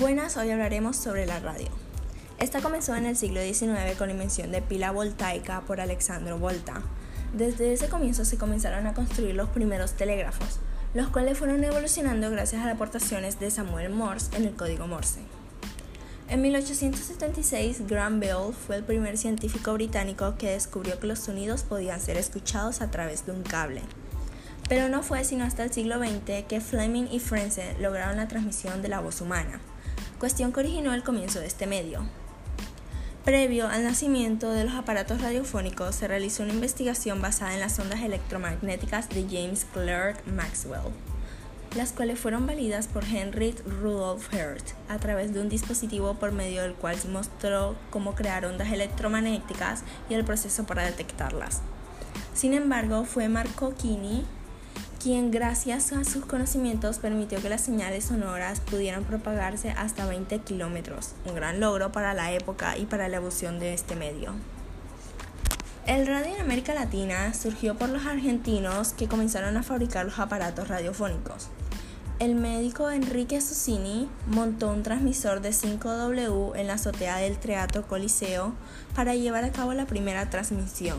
Buenas, hoy hablaremos sobre la radio. Esta comenzó en el siglo XIX con la invención de pila voltaica por Alexandro Volta. Desde ese comienzo se comenzaron a construir los primeros telégrafos, los cuales fueron evolucionando gracias a las aportaciones de Samuel Morse en el código Morse. En 1876, Graham Bell fue el primer científico británico que descubrió que los sonidos podían ser escuchados a través de un cable. Pero no fue sino hasta el siglo XX que Fleming y Frentzen lograron la transmisión de la voz humana, cuestión que originó el comienzo de este medio. Previo al nacimiento de los aparatos radiofónicos, se realizó una investigación basada en las ondas electromagnéticas de James Clerk Maxwell, las cuales fueron validas por Henry Rudolf Hertz a través de un dispositivo por medio del cual se mostró cómo crear ondas electromagnéticas y el proceso para detectarlas. Sin embargo, fue Marcocchini quien gracias a sus conocimientos permitió que las señales sonoras pudieran propagarse hasta 20 kilómetros, un gran logro para la época y para la evolución de este medio. El radio en América Latina surgió por los argentinos que comenzaron a fabricar los aparatos radiofónicos. El médico Enrique Susini montó un transmisor de 5W en la azotea del Teatro Coliseo para llevar a cabo la primera transmisión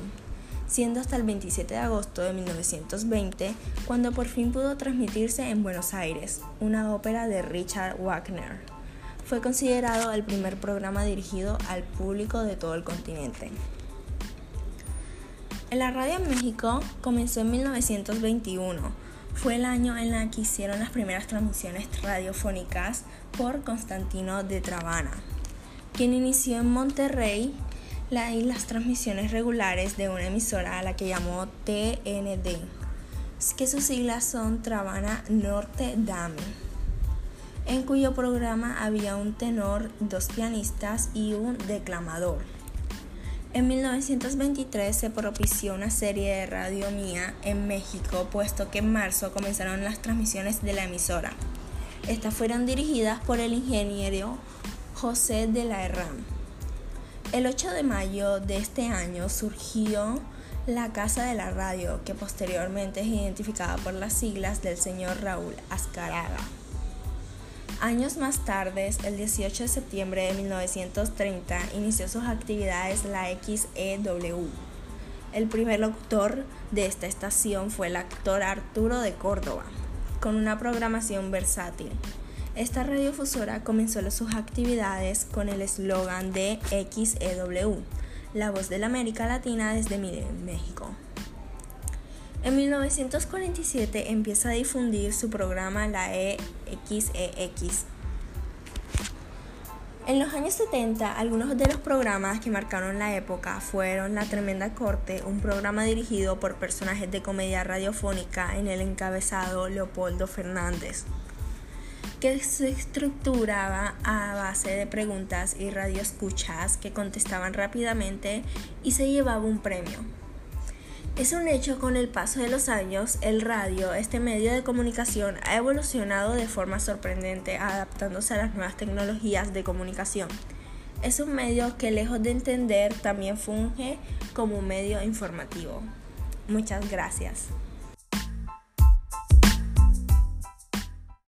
siendo hasta el 27 de agosto de 1920 cuando por fin pudo transmitirse en Buenos Aires, una ópera de Richard Wagner. Fue considerado el primer programa dirigido al público de todo el continente. En la radio en México comenzó en 1921. Fue el año en el que hicieron las primeras transmisiones radiofónicas por Constantino de Trabana, quien inició en Monterrey las transmisiones regulares de una emisora a la que llamó TND, que sus siglas son Trabana Norte Dame, en cuyo programa había un tenor, dos pianistas y un declamador. En 1923 se propició una serie de Radio Mía en México, puesto que en marzo comenzaron las transmisiones de la emisora. Estas fueron dirigidas por el ingeniero José de la Herrán. El 8 de mayo de este año surgió la Casa de la Radio, que posteriormente es identificada por las siglas del señor Raúl Azcaraga. Años más tarde, el 18 de septiembre de 1930, inició sus actividades la XEW. El primer locutor de esta estación fue el actor Arturo de Córdoba, con una programación versátil. Esta radiofusora comenzó sus actividades con el eslogan de XEW, la voz de la América Latina desde México. En 1947 empieza a difundir su programa la EXEX. E en los años 70, algunos de los programas que marcaron la época fueron La Tremenda Corte, un programa dirigido por personajes de comedia radiofónica en el encabezado Leopoldo Fernández que se estructuraba a base de preguntas y radioescuchas que contestaban rápidamente y se llevaba un premio. Es un hecho con el paso de los años, el radio, este medio de comunicación, ha evolucionado de forma sorprendente adaptándose a las nuevas tecnologías de comunicación. Es un medio que lejos de entender también funge como medio informativo. Muchas gracias.